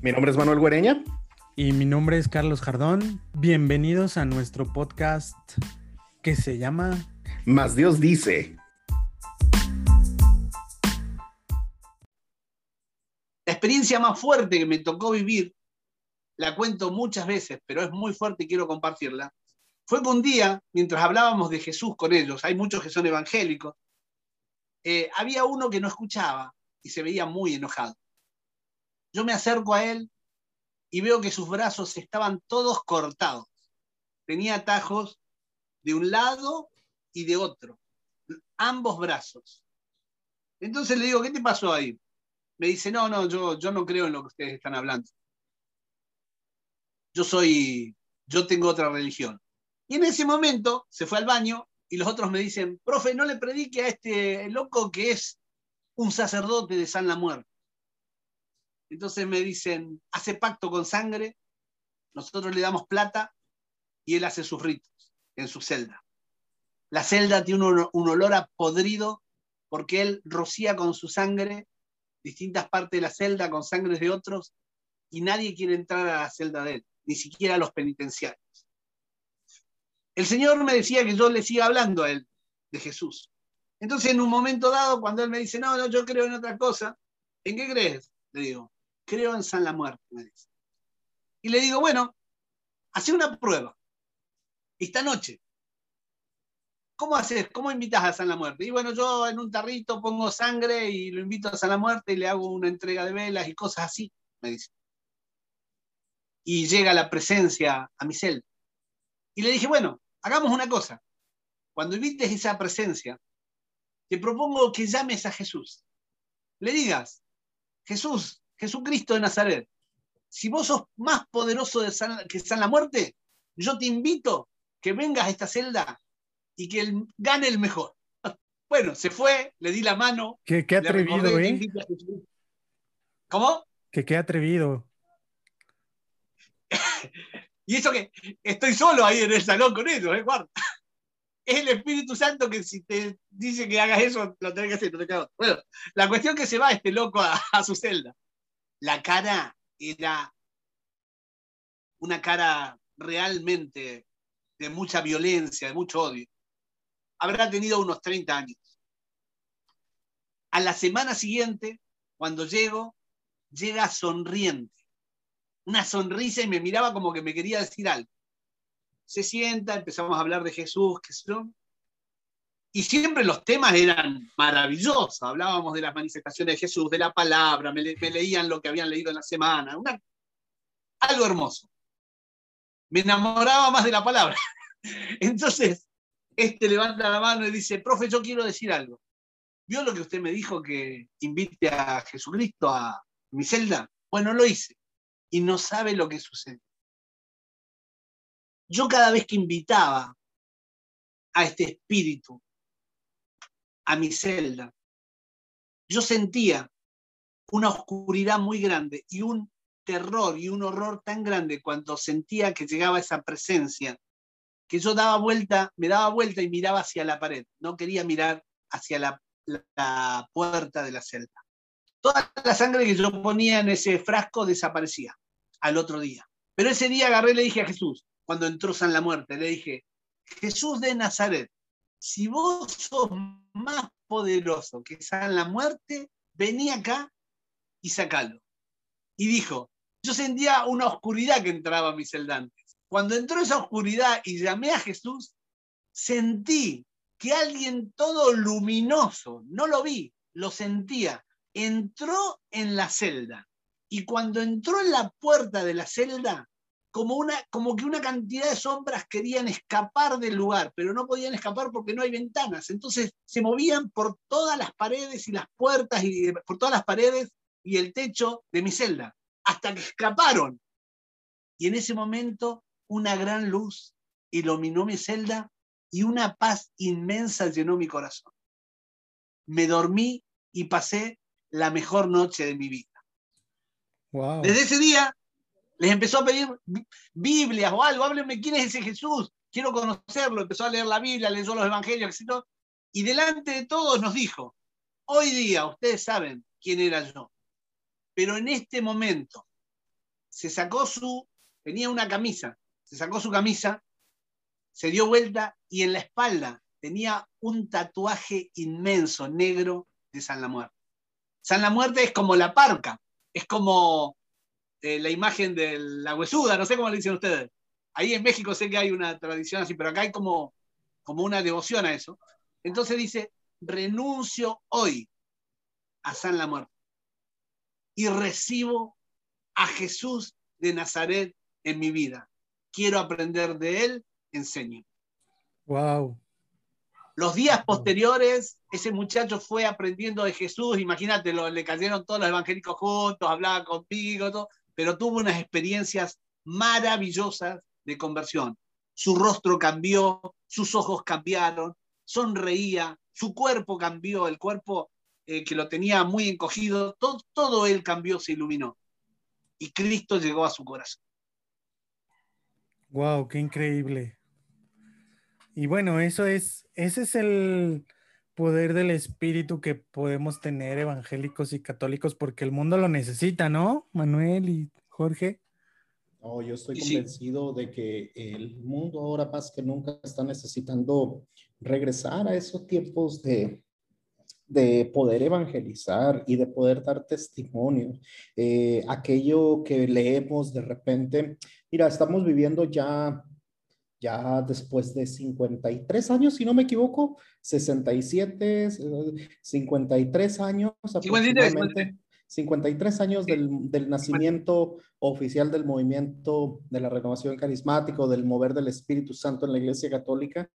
Mi nombre es Manuel Guereña. Y mi nombre es Carlos Jardón. Bienvenidos a nuestro podcast que se llama Más Dios dice. La experiencia más fuerte que me tocó vivir, la cuento muchas veces, pero es muy fuerte y quiero compartirla, fue que un día, mientras hablábamos de Jesús con ellos, hay muchos que son evangélicos, eh, había uno que no escuchaba y se veía muy enojado. Yo me acerco a él y veo que sus brazos estaban todos cortados. Tenía atajos de un lado y de otro, ambos brazos. Entonces le digo, ¿qué te pasó ahí? Me dice, no, no, yo, yo no creo en lo que ustedes están hablando. Yo soy, yo tengo otra religión. Y en ese momento se fue al baño y los otros me dicen, profe, no le predique a este loco que es un sacerdote de San la Muerte. Entonces me dicen, hace pacto con sangre, nosotros le damos plata y él hace sus ritos en su celda. La celda tiene un, olor a podrido porque él rocía con su sangre distintas partes de la celda con sangre de otros y nadie quiere entrar a la celda de él, ni siquiera los penitenciarios. El Señor me decía que yo le siga hablando a él de Jesús. Entonces, en un momento dado, cuando él me dice, no, no, yo creo en otra cosa, ¿en qué crees? Le digo, creo en San la Muerte, me dice. Y le digo, bueno, hace una prueba. Esta noche. ¿Cómo haces? ¿Cómo invitas a San la Muerte? Y bueno, yo en un tarrito pongo sangre y lo invito a San la Muerte y le hago una entrega de velas y cosas así, me dice. Y llega la presencia a mi celda. Y le dije, bueno, hagamos una cosa. Cuando invites esa presencia, te propongo que llames a Jesús. Le digas, Jesús, Jesucristo de Nazaret, si vos sos más poderoso de San, que San la Muerte, yo te invito que vengas a esta celda y que gane el mejor. Bueno, se fue, le di la mano. Qué, qué atrevido, ¿eh? ¿Cómo? Que qué atrevido. y eso que estoy solo ahí en el salón con ellos, ¿eh? Guarda. Es el Espíritu Santo que si te dice que hagas eso, lo tenés que hacer. No te bueno, la cuestión que se va este loco a, a su celda. La cara era una cara realmente de mucha violencia, de mucho odio. Habrá tenido unos 30 años. A la semana siguiente, cuando llego, llega sonriente. Una sonrisa y me miraba como que me quería decir algo. Se sienta, empezamos a hablar de Jesús, que son. Y siempre los temas eran maravillosos. Hablábamos de las manifestaciones de Jesús, de la palabra, me, leían lo que habían leído en la semana. Algo hermoso. Me enamoraba más de la palabra. Entonces, este levanta la mano y dice, profe, yo quiero decir algo. ¿Vio lo que usted me dijo que invite a Jesucristo a mi celda? Bueno, lo hice. Y no sabe lo que sucede. Yo cada vez que invitaba a este espíritu a mi celda, yo sentía una oscuridad muy grande y un terror y un horror tan grande cuando sentía que llegaba esa presencia que yo daba vuelta, me daba vuelta y miraba hacia la pared, no quería mirar hacia la, la puerta de la celda. Toda la sangre que yo ponía en ese frasco desaparecía al otro día. Pero ese día agarré y le dije a Jesús, cuando entró San la Muerte, le dije, Jesús de Nazaret, si vos sos más poderoso que San la Muerte, vení acá y sacalo. Y dijo, yo sentía una oscuridad que entraba a mi celdante cuando entró esa oscuridad y llamé a Jesús, sentí que alguien todo luminoso, no lo vi, lo sentía, entró en la celda. Y cuando entró en la puerta de la celda, como, una, como que una cantidad de sombras querían escapar del lugar, pero no podían escapar porque no hay ventanas. Entonces se movían por todas las paredes y las puertas y por todas las paredes y el techo de mi celda, hasta que escaparon. Y en ese momento una gran luz iluminó mi celda y una paz inmensa llenó mi corazón. Me dormí y pasé la mejor noche de mi vida. Desde ese día les empezó a pedir Biblias o algo, háblenme quién es ese Jesús, quiero conocerlo, empezó a leer la Biblia, leyó los evangelios, etc. Y delante de todos nos dijo, hoy día ustedes saben quién era yo, pero en este momento se sacó su, tenía una camisa, se sacó su camisa, se dio vuelta y en la espalda tenía un tatuaje inmenso negro de San la Muerte. San la Muerte es como la parca, es como eh, la imagen de la huesuda, no sé cómo le dicen ustedes. Ahí en México sé que hay una tradición así, pero acá hay como, como una devoción a eso. Entonces dice, renuncio hoy a San la Muerte y recibo a Jesús de Nazaret en mi vida. Quiero aprender de él, enseño. Wow. Los días posteriores, ese muchacho fue aprendiendo de Jesús, imagínate, le cayeron todos los evangélicos juntos, hablaba conmigo, todo, pero tuvo unas experiencias maravillosas de conversión. Su rostro cambió, sus ojos cambiaron, sonreía, su cuerpo cambió, el cuerpo eh, que lo tenía muy encogido, todo, todo él cambió, se iluminó. Y Cristo llegó a su corazón. Wow, qué increíble. Y bueno, eso es, ese es el poder del espíritu que podemos tener evangélicos y católicos porque el mundo lo necesita, ¿no? Manuel y Jorge. No, yo estoy convencido de que el mundo ahora más que nunca está necesitando regresar a esos tiempos de, de poder evangelizar y de poder dar testimonio. Eh, aquello que leemos de repente, mira, estamos viviendo ya ya después de 53 años, si no me equivoco, 67, 53 años aproximadamente. 53 años del, del, nacimiento oficial del movimiento de la renovación carismática, del mover del Espíritu Santo en la Iglesia Católica.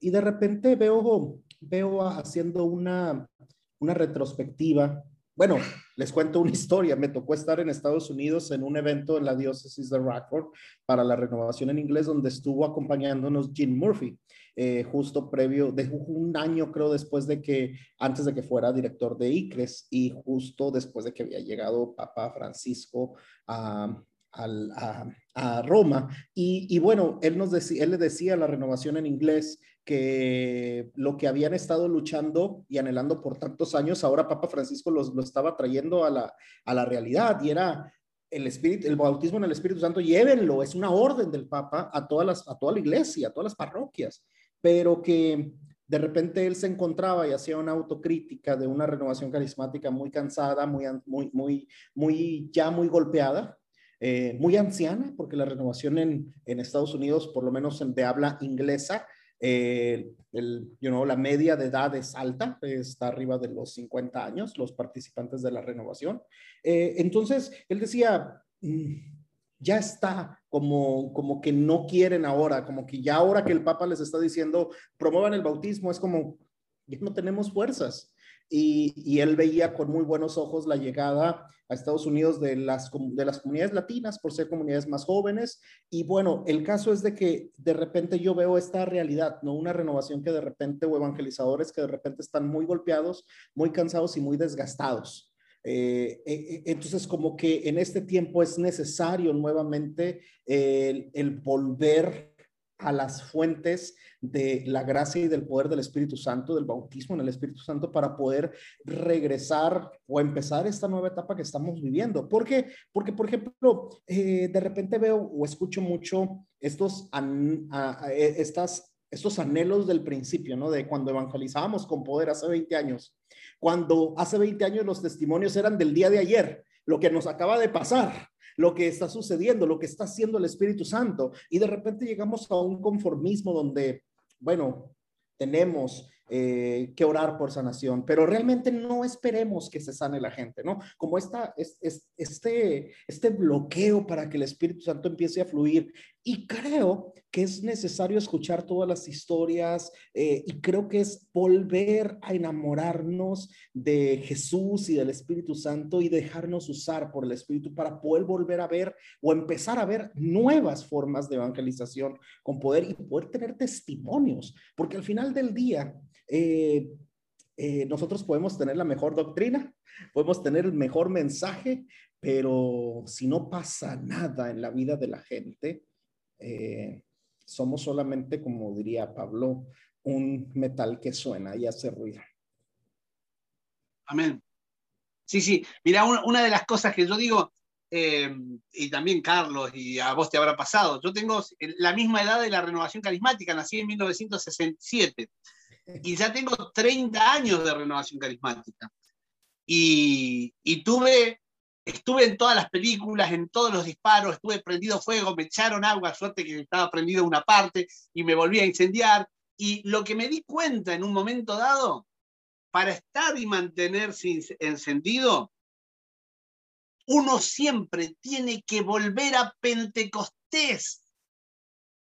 Y de repente veo, veo haciendo una, una retrospectiva bueno, les cuento una historia. Me tocó estar en Estados Unidos en un evento en la diócesis de Rockford para la renovación en inglés, donde estuvo acompañándonos Jim Murphy, eh, justo previo, de un año creo después de que, antes de que fuera director de ICRES y justo después de que había llegado Papa Francisco a, Roma. Y, y, bueno, él, nos decía, él le decía la renovación en inglés que lo que habían estado luchando y anhelando por tantos años, ahora Papa Francisco los, lo estaba trayendo a la, a la realidad y era el espíritu, el bautismo en el Espíritu Santo, llévenlo, es una orden del Papa a todas las, a toda la iglesia, a todas las parroquias, pero que de repente él se encontraba y hacía una autocrítica de una renovación carismática muy cansada, muy, muy, muy, muy ya muy golpeada, eh, muy anciana, porque la renovación en, en, Estados Unidos, por lo menos en, de habla inglesa, eh, el, you know, la media de edad es alta, está arriba de los 50 años, los participantes de la renovación. Eh, entonces, él decía, mm, ya está, como, como que no quieren ahora, como que ya ahora que el Papa les está diciendo, promuevan el bautismo, es como, ya no tenemos fuerzas y, él veía con muy buenos ojos la llegada a Estados Unidos de las, de las comunidades latinas por ser comunidades más jóvenes. Y bueno, el caso es de que de repente yo veo esta realidad, ¿no? Una renovación que de repente, o evangelizadores que de repente están muy golpeados, muy cansados y muy desgastados. Eh, eh, eh, entonces, como que en este tiempo es necesario nuevamente el, el volver a las fuentes de la gracia y del poder del Espíritu Santo, del bautismo en el Espíritu Santo, para poder regresar o empezar esta nueva etapa que estamos viviendo. ¿Por qué? Porque, por ejemplo, eh, de repente veo o escucho mucho estos, e, estas, estos anhelos del principio, ¿no? De cuando evangelizábamos con poder hace 20 años. Cuando hace 20 años los testimonios eran del día de ayer, lo que nos acaba de pasar lo que está sucediendo, lo que está haciendo el Espíritu Santo. Y de repente llegamos a un conformismo donde, bueno, tenemos eh, que orar por sanación, pero realmente no esperemos que se sane la gente, ¿no? Como esta, es, este, este bloqueo para que el Espíritu Santo empiece a fluir. Y creo que es necesario escuchar todas las historias eh, y creo que es volver a enamorarnos de Jesús y del Espíritu Santo y dejarnos usar por el Espíritu para poder volver a ver o empezar a ver nuevas formas de evangelización con poder y poder tener testimonios, porque al final del día eh, eh, nosotros podemos tener la mejor doctrina, podemos tener el mejor mensaje, pero si no pasa nada en la vida de la gente, eh, somos solamente, como diría Pablo, un metal que suena y hace ruido. Amén. Sí, sí. Mira, una, de las cosas que yo digo, eh, y también Carlos, y a vos te habrá pasado. Yo tengo la misma edad de la renovación carismática, nací en 1967 y ya tengo 30 años de renovación carismática. Y, y tuve, estuve en todas las películas, en todos los disparos, estuve prendido fuego, me echaron agua, suerte que estaba prendido una parte y me volví a incendiar. Y lo que me di cuenta en un momento dado, para estar y mantenerse encendido, uno siempre tiene que volver a Pentecostés.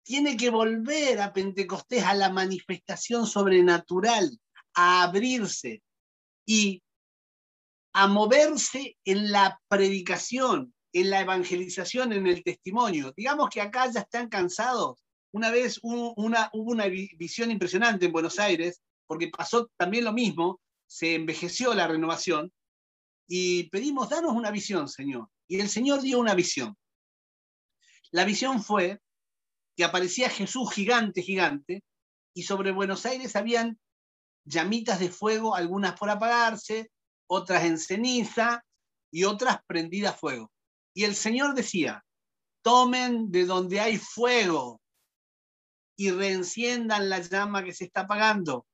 Tiene que volver a Pentecostés, a la manifestación sobrenatural, a abrirse y a moverse en la predicación, en la evangelización, en el testimonio. Digamos que acá ya están cansados. Una vez hubo una, hubo una visión impresionante en Buenos Aires, porque pasó también lo mismo, se envejeció la renovación, y pedimos, danos una visión, Señor. Y el Señor dio una visión. La visión fue que aparecía Jesús gigante, gigante, y sobre Buenos Aires habían llamitas de fuego, algunas por apagarse, otras en ceniza y otras prendidas a fuego. Y el Señor decía, tomen de donde hay fuego y reenciendan la llama que se está apagando.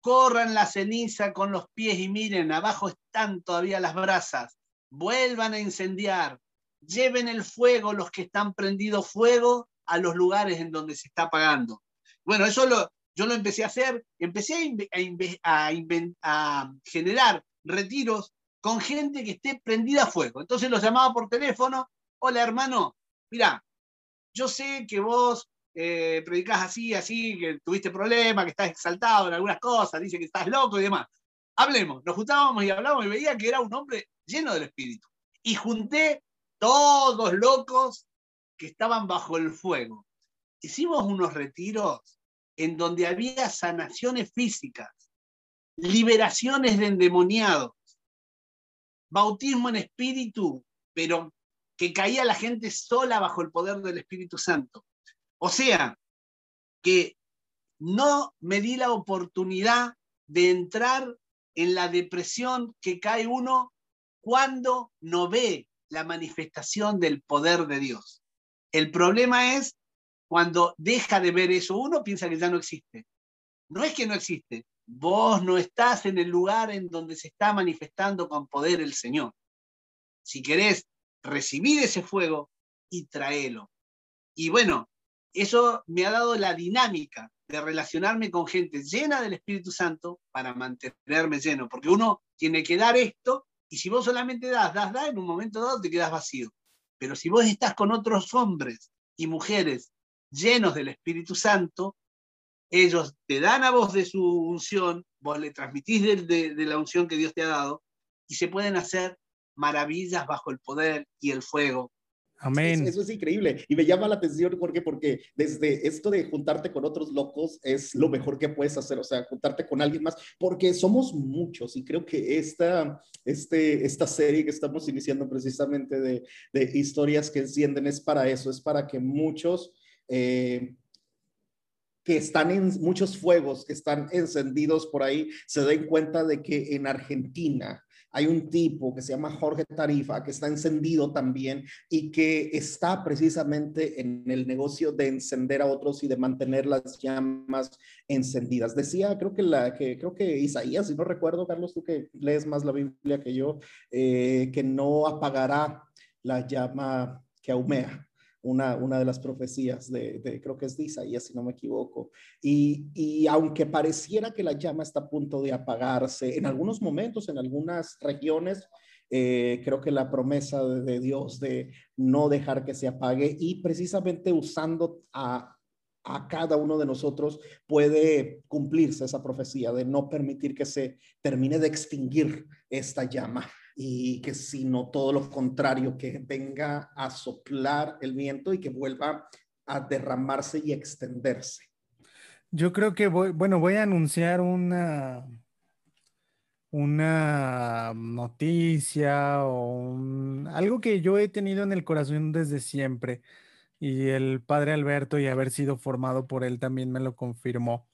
Corran la ceniza con los pies y miren, abajo están todavía las brasas, vuelvan a incendiar, lleven el fuego los que están prendidos fuego a los lugares en donde se está apagando. Bueno, eso lo, yo lo empecé a hacer, empecé a, a, generar retiros con gente que esté prendida a fuego. Entonces los llamaba por teléfono, hola hermano, mira, yo sé que vos eh, predicás así, así, que tuviste problemas, que estás exaltado en algunas cosas, dice que estás loco y demás. Hablemos, nos juntábamos y hablábamos y veía que era un hombre lleno del Espíritu. Y junté todos locos que estaban bajo el fuego. Hicimos unos retiros en donde había sanaciones físicas, liberaciones de endemoniados, bautismo en espíritu, pero que caía la gente sola bajo el poder del Espíritu Santo. O sea, que no me di la oportunidad de entrar en la depresión que cae uno cuando no ve la manifestación del poder de Dios. El problema es cuando deja de ver eso, uno piensa que ya no existe. No es que no existe, vos no estás en el lugar en donde se está manifestando con poder el Señor. Si querés recibir ese fuego y traelo. Y bueno, eso me ha dado la dinámica de relacionarme con gente llena del Espíritu Santo para mantenerme lleno, porque uno tiene que dar esto y si vos solamente das, das, das, en un momento dado te quedas vacío. Pero si vos estás con otros hombres y mujeres llenos del Espíritu Santo, ellos te dan a vos de su unción, vos le transmitís de, de la unción que Dios te ha dado y se pueden hacer maravillas bajo el poder y el fuego Amén. Eso, es increíble. Y me llama la atención, Jorge, porque desde esto de juntarte con otros locos es lo mejor que puedes hacer, o sea, juntarte con alguien más, porque somos muchos y creo que esta, este, esta serie que estamos iniciando precisamente de, de historias que encienden es para eso, es para que muchos... Eh, que están en muchos fuegos que están encendidos por ahí, se den cuenta de que en Argentina hay un tipo que se llama Jorge Tarifa, que está encendido también y que está precisamente en el negocio de encender a otros y de mantener las llamas encendidas. Decía, creo que, la, que, creo que Isaías, si no recuerdo, Carlos, tú que lees más la Biblia que yo, eh, que no apagará la llama que ahumea una, de las profecías de, creo que es de Isaías, si no me equivoco. Y, aunque pareciera que la llama está a punto de apagarse, en algunos momentos, en algunas regiones, eh, creo que la promesa de, Dios de no dejar que se apague y precisamente usando a, a cada uno de nosotros puede cumplirse esa profecía de no permitir que se termine de extinguir esta llama y que sino todo lo contrario, que venga a soplar el viento y que vuelva a derramarse y extenderse. Yo creo que voy, bueno, voy a anunciar una, una noticia o algo que yo he tenido en el corazón desde siempre y el padre Alberto y haber sido formado por él también me lo confirmó.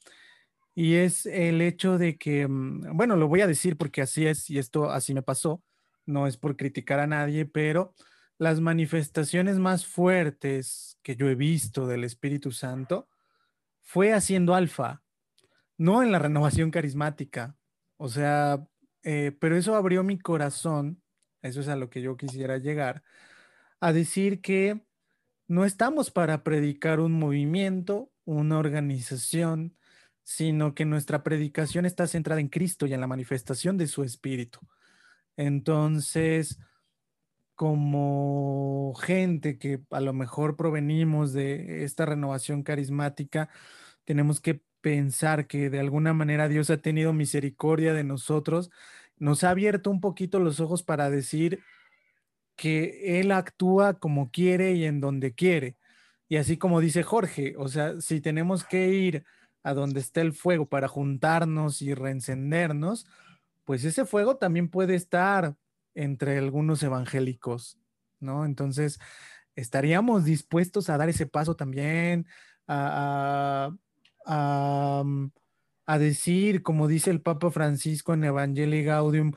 Y es el hecho de que, mm, bueno, lo voy a decir porque así es y esto así me pasó no es por criticar a nadie, pero las manifestaciones más fuertes que yo he visto del Espíritu Santo fue haciendo alfa, no en la renovación carismática. O sea, eh, pero eso abrió mi corazón, eso es a lo que yo quisiera llegar, a decir que no estamos para predicar un movimiento, una organización, sino que nuestra predicación está centrada en Cristo y en la manifestación de su Espíritu. Entonces, como gente que a lo mejor provenimos de esta renovación carismática, tenemos que pensar que de alguna manera Dios ha tenido misericordia de nosotros, nos ha abierto un poquito los ojos para decir que Él actúa como quiere y en donde quiere. Y así como dice Jorge, o sea, si tenemos que ir a donde está el fuego para juntarnos y reencendernos, pues ese fuego también puede estar entre algunos evangélicos, ¿no? Entonces, estaríamos dispuestos a dar ese paso también, a, mm, decir, como dice el Papa Francisco en Evangelii Gaudium,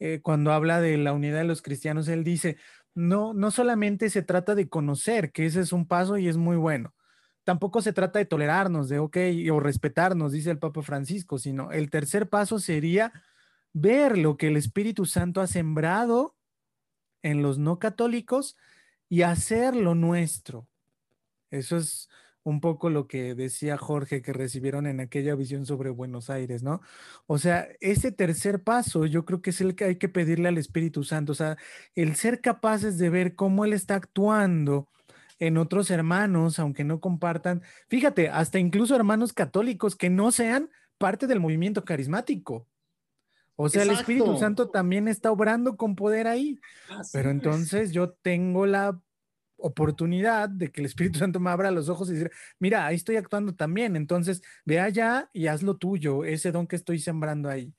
eh, cuando habla de la unidad de los cristianos, él dice, no, no solamente se trata de conocer, que ese es un paso y es muy bueno. Tampoco se trata de tolerarnos, de ok, o respetarnos, dice el Papa Francisco, sino el tercer paso sería ver lo que el Espíritu Santo ha sembrado en los no católicos y hacerlo nuestro. Eso es un poco lo que decía Jorge que recibieron en aquella visión sobre Buenos Aires, ¿no? O sea, ese tercer paso yo creo que es el que hay que pedirle al Espíritu Santo, o sea, el ser capaces de ver cómo Él está actuando en otros hermanos, aunque no compartan, fíjate, hasta incluso hermanos católicos que no sean parte del movimiento carismático. O sea, el Espíritu Santo también está obrando con poder ahí. Pero entonces yo tengo la oportunidad de que el Espíritu Santo me abra los ojos y decir, mira, ahí estoy actuando también. Entonces, ve allá y haz lo tuyo, ese don que estoy sembrando ahí.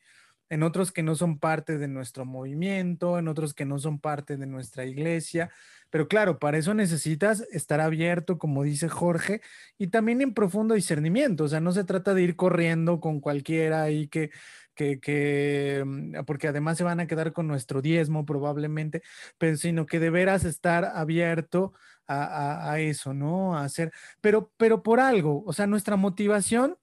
En otros que no son parte de nuestro movimiento, en otros que no son parte de nuestra iglesia. Pero claro, para eso necesitas estar abierto, como dice Jorge, y también en profundo discernimiento. O sea, no se trata de ir corriendo con cualquiera y que que, mm, porque además se van a quedar con nuestro diezmo probablemente, pero sino que de veras estar abierto a, eso, ¿no? A hacer, pero, pero por algo, o sea, nuestra motivación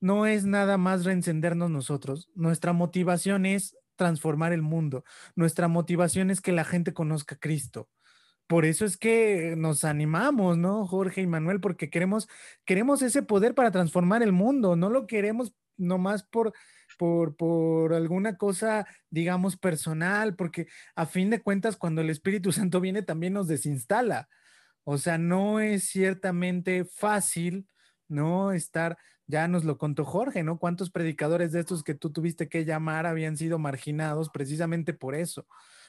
no es nada más reencendernos nosotros, nuestra motivación es transformar el mundo, nuestra motivación es que la gente conozca a Cristo. Por eso es que nos animamos, ¿no, Jorge y Manuel? Porque queremos, queremos ese poder para transformar el mundo, no lo queremos nomás por, por, alguna cosa, digamos, personal, porque a fin de cuentas, cuando el Espíritu Santo viene, también nos desinstala. O sea, no es ciertamente fácil, ¿no? Estar, ya nos lo contó Jorge, ¿no? ¿Cuántos predicadores de estos que tú tuviste que llamar habían sido marginados precisamente por eso?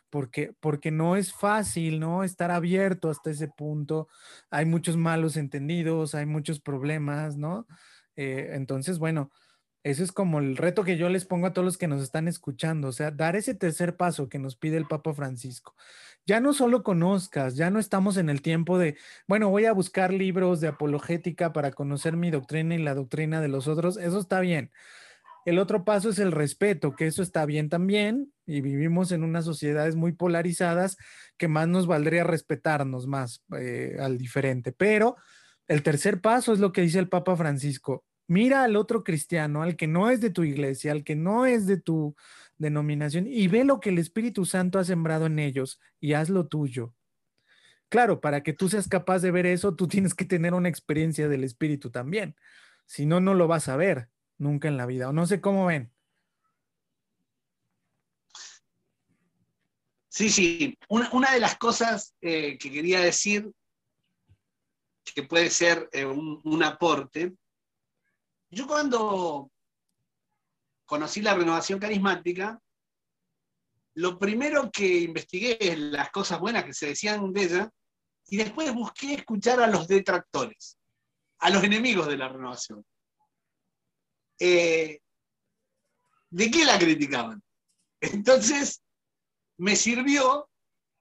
Porque, porque no es fácil, ¿no? Estar abierto hasta ese punto. Hay muchos malos entendidos, hay muchos problemas, ¿no? Eh, entonces, bueno, ese es como el reto que yo les pongo a todos los que nos están escuchando, o sea, dar ese tercer paso que nos pide el Papa Francisco. Ya no solo conozcas, ya no estamos en el tiempo de, bueno, voy a buscar libros de apologética para conocer mi doctrina y la doctrina de los otros, eso está bien. El otro paso es el respeto, que eso está bien también, y vivimos en unas sociedades muy polarizadas que más nos valdría respetarnos más eh, al diferente. Pero el tercer paso es lo que dice el Papa Francisco, mira al otro cristiano, al que no es de tu iglesia, al que no es de tu denominación, y ve lo que el Espíritu Santo ha sembrado en ellos y haz lo tuyo. Claro, para que tú seas capaz de ver eso, tú tienes que tener una experiencia del Espíritu también. Si no, no lo vas a ver nunca en la vida. O no sé cómo ven. Sí, sí. Una, de las cosas eh, que quería decir, que puede ser eh, un, aporte, yo cuando conocí la renovación carismática, lo primero que investigué es las cosas buenas que se decían de ella y después busqué escuchar a los detractores, a los enemigos de la renovación. Eh, ¿De qué la criticaban? Entonces, me sirvió,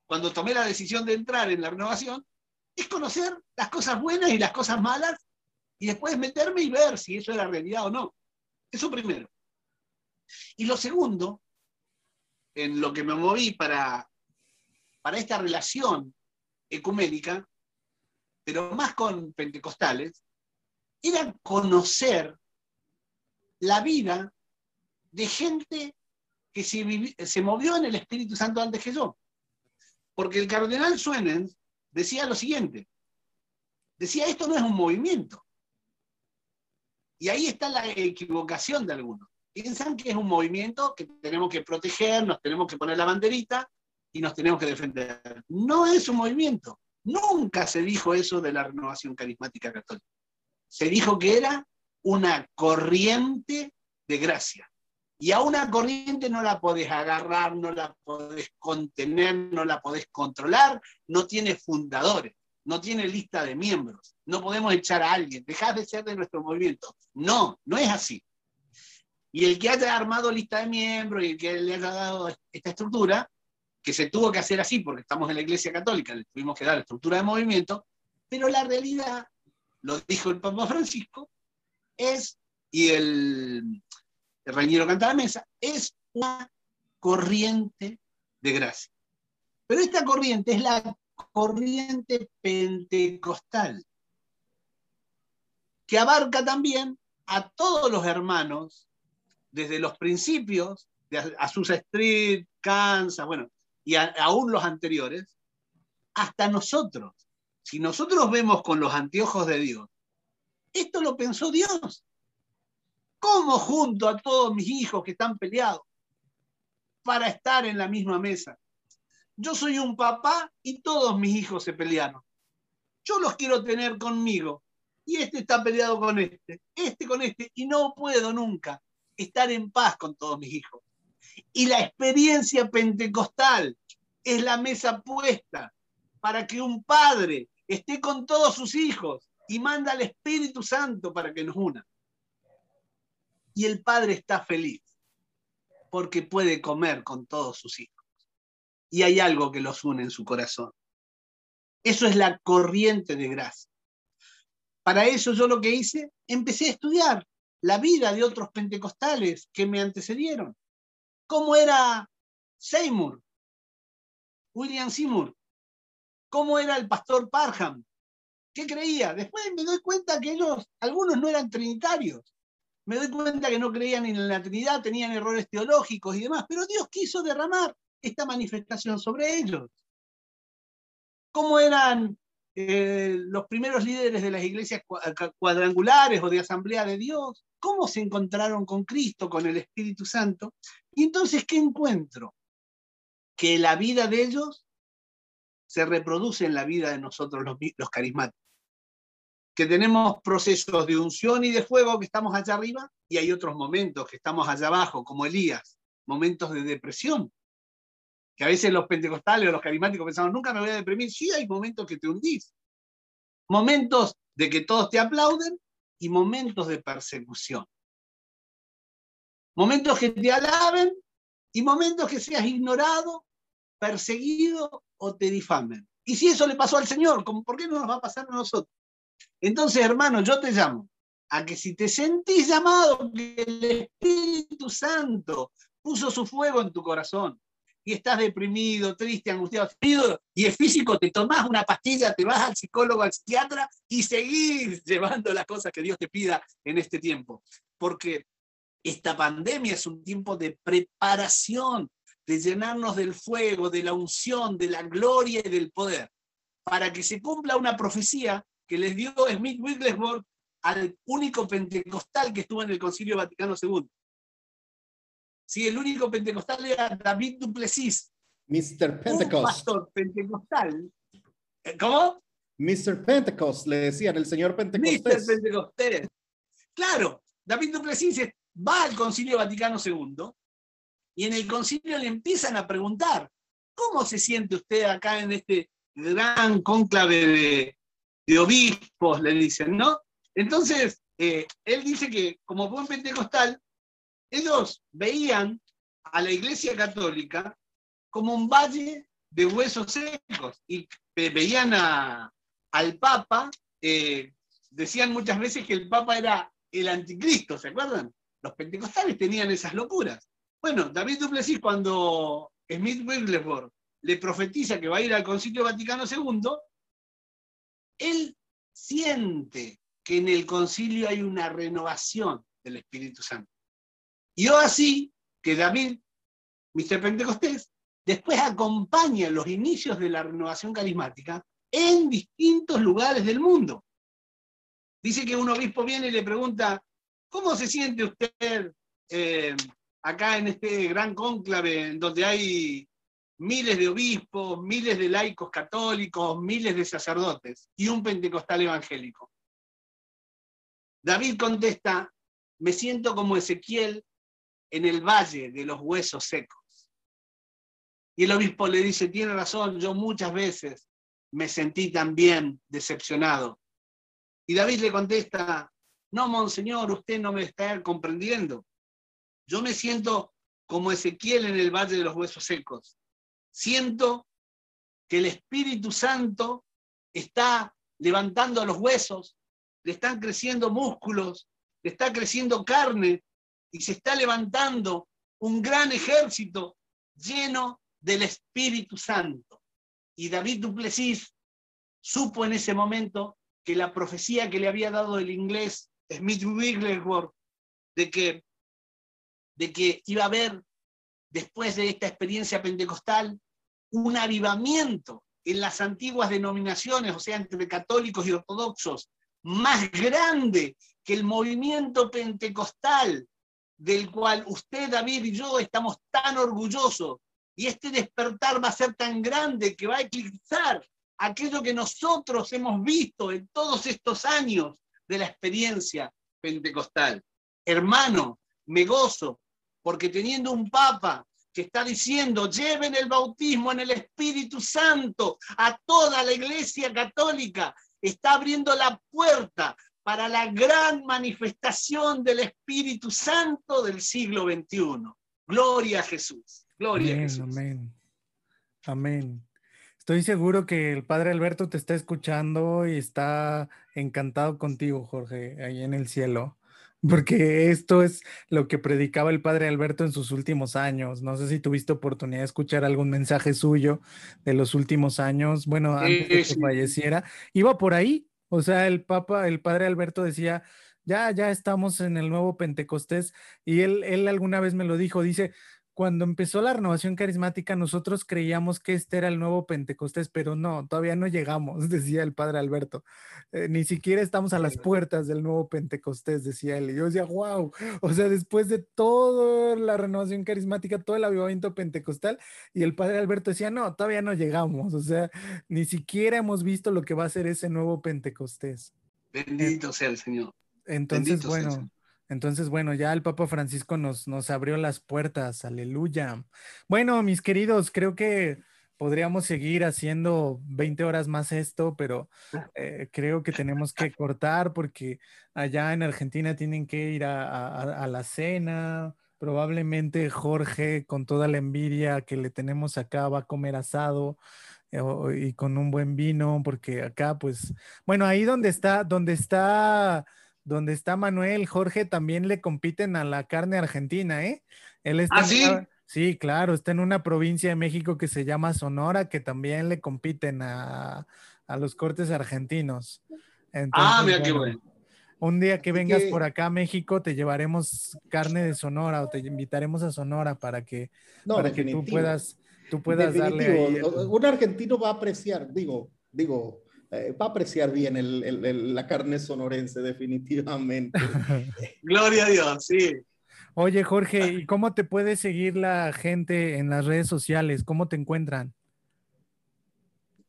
cuando tomé la decisión de entrar en la renovación, es conocer las cosas buenas y las cosas malas y después meterme y ver si eso era realidad o no. Eso primero. Y lo segundo, en lo que me moví para, para esta relación ecuménica, pero más con pentecostales, era conocer la vida de gente que se, movió en el Espíritu Santo antes que yo. Porque el cardenal Suenen decía lo siguiente, decía, esto no es un movimiento. Y ahí está la equivocación de algunos. Piensan que es un movimiento que tenemos que proteger, nos tenemos que poner la banderita y nos tenemos que defender. No es un movimiento. Nunca se dijo eso de la renovación carismática católica. Se dijo que era una corriente de gracia. Y a una corriente no la podés agarrar, no la podés contener, no la podés controlar, no tiene fundadores, no tiene lista de miembros, no podemos echar a alguien, dejás de ser de nuestro movimiento. No, no es así. Y el que haya armado lista de miembros y el que le haya dado esta estructura, que se tuvo que hacer así porque estamos en la Iglesia Católica, le tuvimos que dar estructura de movimiento, pero la realidad, lo dijo el Papa Francisco, es, y el, el Reñero canta la mesa, es una corriente de gracia. Pero esta corriente es la corriente pentecostal, que abarca también a todos los hermanos, desde los principios de Azusa Street, Kansas, bueno, y aún los anteriores, hasta nosotros. Si nosotros vemos con los anteojos de Dios, esto lo pensó Dios. ¿Cómo junto a todos mis hijos que están peleados para estar en la misma mesa? Yo soy un papá y todos mis hijos se pelearon. Yo los quiero tener conmigo y este está peleado con este, este con este y no puedo nunca estar en paz con todos mis hijos. Y la experiencia pentecostal es la mesa puesta para que un padre esté con todos sus hijos y manda al Espíritu Santo para que nos una y el padre está feliz porque puede comer con todos sus hijos. Y hay algo que los une en su corazón. Eso es la corriente de gracia. Para eso yo lo que hice, empecé a estudiar la vida de otros pentecostales que me antecedieron. ¿Cómo era Seymour? William Seymour. ¿Cómo era el pastor Parham? ¿Qué creía? Después me doy cuenta que ellos, algunos no eran trinitarios, me doy cuenta que no creían en la Trinidad, tenían errores teológicos y demás, pero Dios quiso derramar esta manifestación sobre ellos. ¿Cómo eran eh, los primeros líderes de las iglesias cuadrangulares o de asamblea de Dios? ¿Cómo se encontraron con Cristo, con el Espíritu Santo? Y entonces, ¿qué encuentro? Que la vida de ellos se reproduce en la vida de nosotros los, los carismáticos que tenemos procesos de unción y de fuego que estamos allá arriba y hay otros momentos que estamos allá abajo, como Elías, momentos de depresión. Que a veces los pentecostales o los carismáticos pensamos, nunca me voy a deprimir. Sí, hay momentos que te hundís. Momentos de que todos te aplauden y momentos de persecución. Momentos que te alaben y momentos que seas ignorado, perseguido o te difamen. Y si eso le pasó al Señor, ¿por qué no nos va a pasar a nosotros? Entonces, hermano, yo te llamo a que si te sentís llamado, que el Espíritu Santo puso su fuego en tu corazón y estás deprimido, triste, angustiado, y es físico, te tomás una pastilla, te vas al psicólogo, al psiquiatra y seguís llevando las cosas que Dios te pida en este tiempo. Porque esta pandemia es un tiempo de preparación, de llenarnos del fuego, de la unción, de la gloria y del poder, para que se cumpla una profecía que les dio Smith Wigglesworth al único pentecostal que estuvo en el Concilio Vaticano II. Sí, el único pentecostal era David Duplessis. Mr. Pentecost. Un pastor pentecostal. Eh, ¿Cómo? Mr. Pentecost, le decían, el señor Pentecostés. Mr. Pentecostés. Claro, David Duplessis va al Concilio Vaticano II y en el concilio le empiezan a preguntar, ¿cómo se siente usted acá en este gran cónclave de, de obispos, le dicen, ¿no? Entonces, eh, él dice que como buen pentecostal, ellos veían a la Iglesia Católica como un valle de huesos secos y veían al Papa, eh, decían muchas veces que el Papa era el anticristo, ¿se acuerdan? Los pentecostales tenían esas locuras. Bueno, David Duplessis, cuando Smith Wigglesworth le profetiza que va a ir al Concilio Vaticano II, él siente que en el concilio hay una renovación del Espíritu Santo. Y o así que David, Mr. Pentecostés, después acompaña los inicios de la renovación carismática en distintos lugares del mundo. Dice que un obispo viene y le pregunta, ¿cómo se siente usted eh, acá en este gran cónclave en donde hay miles de obispos, miles de laicos católicos, miles de sacerdotes y un pentecostal evangélico? David contesta, me siento como Ezequiel en el valle de los huesos secos. Y el obispo le dice, tiene razón, yo muchas veces me sentí también decepcionado. Y David le contesta, no, monseñor, usted no me está comprendiendo. Yo me siento como Ezequiel en el Valle de los Huesos Secos. Siento que el Espíritu Santo está levantando los huesos, le están creciendo músculos, le está creciendo carne y se está levantando un gran ejército lleno del Espíritu Santo. Y David Duplessis supo en ese momento que la profecía que le había dado el inglés Smith Wigglesworth de que de que iba a haber, después de esta experiencia pentecostal, un avivamiento en las antiguas denominaciones, o sea, entre católicos y ortodoxos, más grande que el movimiento pentecostal del cual usted, David y yo estamos tan orgullosos. Y este despertar va a ser tan grande que va a eclipsar aquello que nosotros hemos visto en todos estos años de la experiencia pentecostal. Hermano, me gozo porque teniendo un papa que está diciendo, lleven el bautismo en el Espíritu Santo a toda la iglesia católica, está abriendo la puerta para la gran manifestación del Espíritu Santo del siglo XXI. Gloria a Jesús. Gloria amén, a Jesús. Amén. Amén. Estoy seguro que el Padre Alberto te está escuchando y está encantado contigo, Jorge, ahí en el cielo porque esto es lo que predicaba el padre Alberto en sus últimos años. No sé si tuviste oportunidad de escuchar algún mensaje suyo de los últimos años, bueno, antes de que falleciera. Iba por ahí, o sea, el papa, el padre Alberto decía, ya, ya estamos en el nuevo Pentecostés, y él, él alguna vez me lo dijo, dice, cuando empezó la renovación carismática, nosotros creíamos que este era el nuevo Pentecostés, pero no, todavía no llegamos, decía el padre Alberto. Eh, ni siquiera estamos a las puertas del nuevo Pentecostés, decía él. Y yo decía, wow, o sea, después de toda la renovación carismática, todo el avivamiento pentecostal, y el padre Alberto decía, no, todavía no llegamos, o sea, ni siquiera hemos visto lo que va a ser ese nuevo Pentecostés. Bendito sea el Señor. Entonces, bueno. Entonces, bueno, ya el Papa Francisco nos, nos abrió las puertas, aleluya. Bueno, mis queridos, creo que podríamos seguir haciendo 20 horas más esto, pero eh, creo que tenemos que cortar porque allá en Argentina tienen que ir a, la cena. Probablemente Jorge, con toda la envidia que le tenemos acá, va a comer asado eh, y con un buen vino, porque acá, pues, bueno, ahí donde está, donde está donde está Manuel, Jorge, también le compiten a la carne argentina, ¿eh? Él está ¿Ah, sí? sí, claro, está en una provincia de México que se llama Sonora, que también le compiten a, los cortes argentinos. ah, mira qué bueno. Un día que vengas por acá a México, te llevaremos carne de Sonora o te invitaremos a Sonora para que, para que tú puedas, tú puedas darle. Un argentino va a apreciar, digo, digo, eh, va a apreciar bien la carne sonorense, definitivamente. Gloria a Dios, sí. Oye, Jorge, ¿y cómo te puede seguir la gente en las redes sociales? ¿Cómo te encuentran?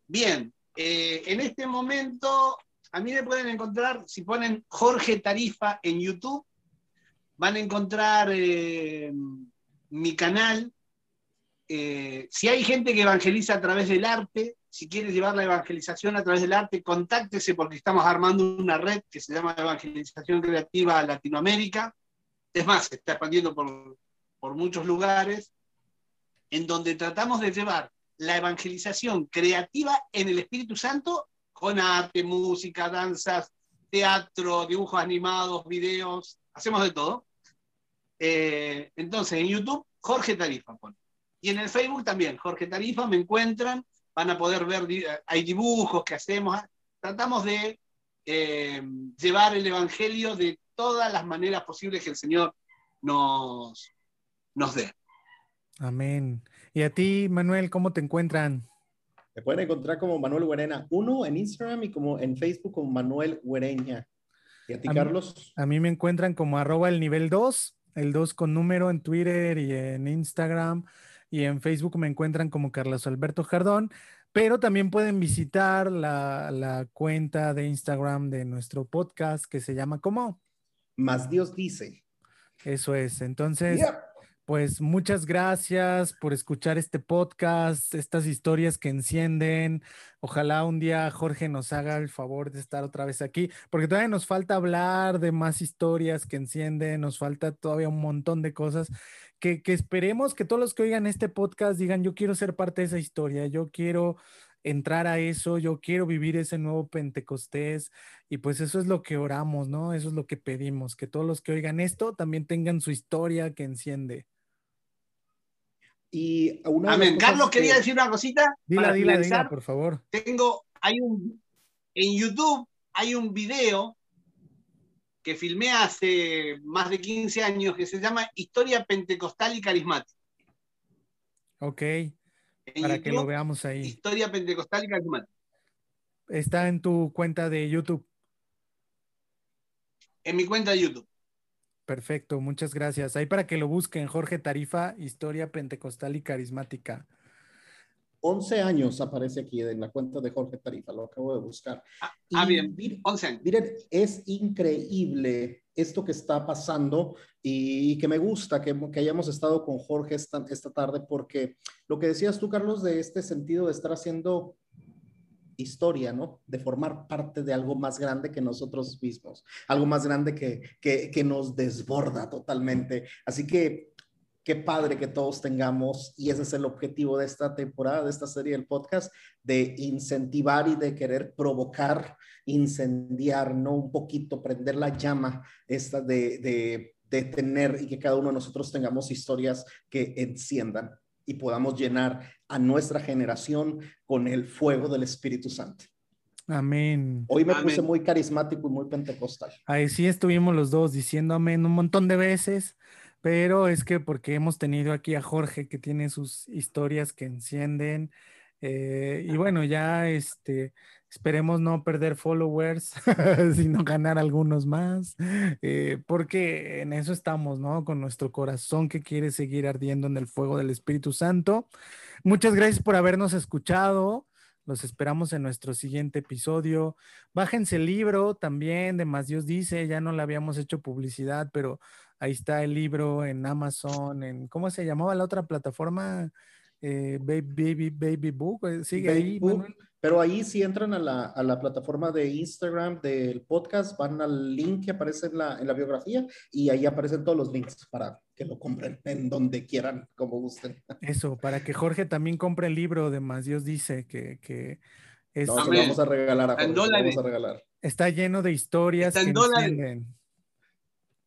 Bien, eh, en este momento a mí me pueden encontrar, si ponen Jorge Tarifa en YouTube, van a encontrar eh, mi canal. si hay gente que evangeliza a través del arte, si quiere llevar la evangelización a través del arte, contáctese porque estamos armando una red que se llama Evangelización Creativa Latinoamérica. Es más, se está expandiendo por, por muchos lugares, en donde tratamos de llevar la evangelización creativa en el Espíritu Santo con arte, música, danzas, teatro, dibujos animados, videos, hacemos de todo. Eh, entonces, en YouTube, Jorge Tarifa pone. Y en el Facebook también, Jorge Tarifa, me encuentran, van a poder ver, hay dibujos que hacemos, tratamos de eh, llevar el Evangelio de todas las maneras posibles que el Señor nos, nos dé. Amén. ¿Y a ti, Manuel, cómo te encuentran? Me pueden encontrar como Manuel Huerena uno en Instagram y como en Facebook como Manuel Huereña. ¿Y a ti, Carlos? a mí me encuentran como arroba el nivel 2, el 2 con número en Twitter y en Instagram y en Facebook me encuentran como Carlos Alberto Jardón, pero también pueden visitar la, cuenta de Instagram de nuestro podcast que se llama ¿cómo? Más Dios dice. Eso es. Entonces, pues muchas gracias por escuchar este podcast, estas historias que encienden. Ojalá un día Jorge nos haga el favor de estar otra vez aquí, porque todavía nos falta hablar de más historias que encienden, nos falta todavía un montón de cosas que, esperemos que todos los que oigan este podcast digan, yo quiero ser parte de esa historia, yo quiero entrar a eso, yo quiero vivir ese nuevo Pentecostés y pues eso es lo que oramos, ¿no? Eso es lo que pedimos, que todos los que oigan esto también tengan su historia que enciende. Y una Amén. Carlos quería decir una cosita. Dila, dila, dila, por favor. Tengo, hay un, en YouTube hay un video que filmé hace más de 15 años que se llama Historia Pentecostal y Carismática. Ok, para que lo veamos ahí. Historia Pentecostal y Carismática. Está en tu cuenta de YouTube. En mi cuenta de YouTube. Perfecto, muchas gracias. Ahí para que lo busquen, Jorge Tarifa, Historia Pentecostal y Carismática. 11 años aparece aquí en la cuenta de Jorge Tarifa, lo acabo de buscar. Ah, ah bien, 11 años. Miren, es increíble esto que está pasando y, que me gusta que, que, hayamos estado con Jorge esta, esta tarde porque lo que decías tú, Carlos, de este sentido de estar haciendo historia, ¿no? De formar parte de algo más grande que nosotros mismos, algo más grande que, que, que nos desborda totalmente. Así que qué padre que todos tengamos, y ese es el objetivo de esta temporada, de esta serie del podcast, de incentivar y de querer provocar, incendiar, ¿no? Un poquito, prender la llama esta de, de, de tener y que cada uno de nosotros tengamos historias que enciendan y podamos llenar a nuestra generación con el fuego del Espíritu Santo. Amén. Hoy me puse muy carismático y muy pentecostal. Ahí sí estuvimos los dos diciendo amén un montón de veces pero es que porque hemos tenido aquí a Jorge que tiene sus historias que encienden. Eh, y bueno, ya este, esperemos no perder followers, sino ganar algunos más, eh, porque en eso estamos, ¿no? Con nuestro corazón que quiere seguir ardiendo en el fuego del Espíritu Santo. Muchas gracias por habernos escuchado. Los esperamos en nuestro siguiente episodio. Bájense el libro también de Más Dios dice, ya no le habíamos hecho publicidad, pero Ahí está el libro en Amazon, en ¿cómo se llamaba la otra plataforma? Eh, baby, baby, Book, eh, sigue ahí. pero ahí si entran a la, a la, plataforma de Instagram del podcast, van al link que aparece en la, en la, biografía y ahí aparecen todos los links para que lo compren en donde quieran, como gusten. Eso, para que Jorge también compre el libro de Más Dios dice que, que es... No, se lo vamos a regalar a Jorge, vamos a regalar. Está lleno de historias que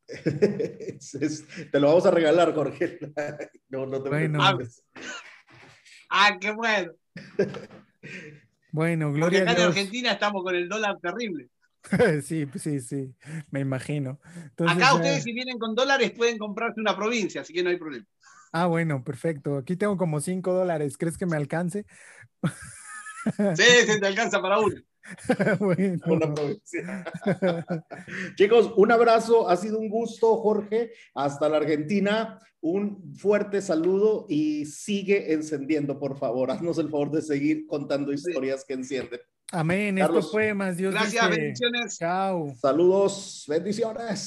te lo vamos a regalar, Jorge. No, no te bueno. Ah, qué bueno. Bueno, Gloria Porque acá en Argentina estamos con el dólar terrible. sí, sí, sí, me imagino. acá ustedes si vienen con dólares pueden comprarse una provincia, así que no hay problema. Ah, bueno, perfecto. Aquí tengo como 5 dólares. ¿Crees que me alcance? sí, se te alcanza para uno. Chicos, un abrazo, ha sido un gusto, Jorge, hasta la Argentina. Un fuerte saludo y sigue encendiendo, por favor. Haznos el favor de seguir contando historias que encienden. Amén. Esto fue más Dios. Gracias, bendiciones. Chao. Saludos, bendiciones.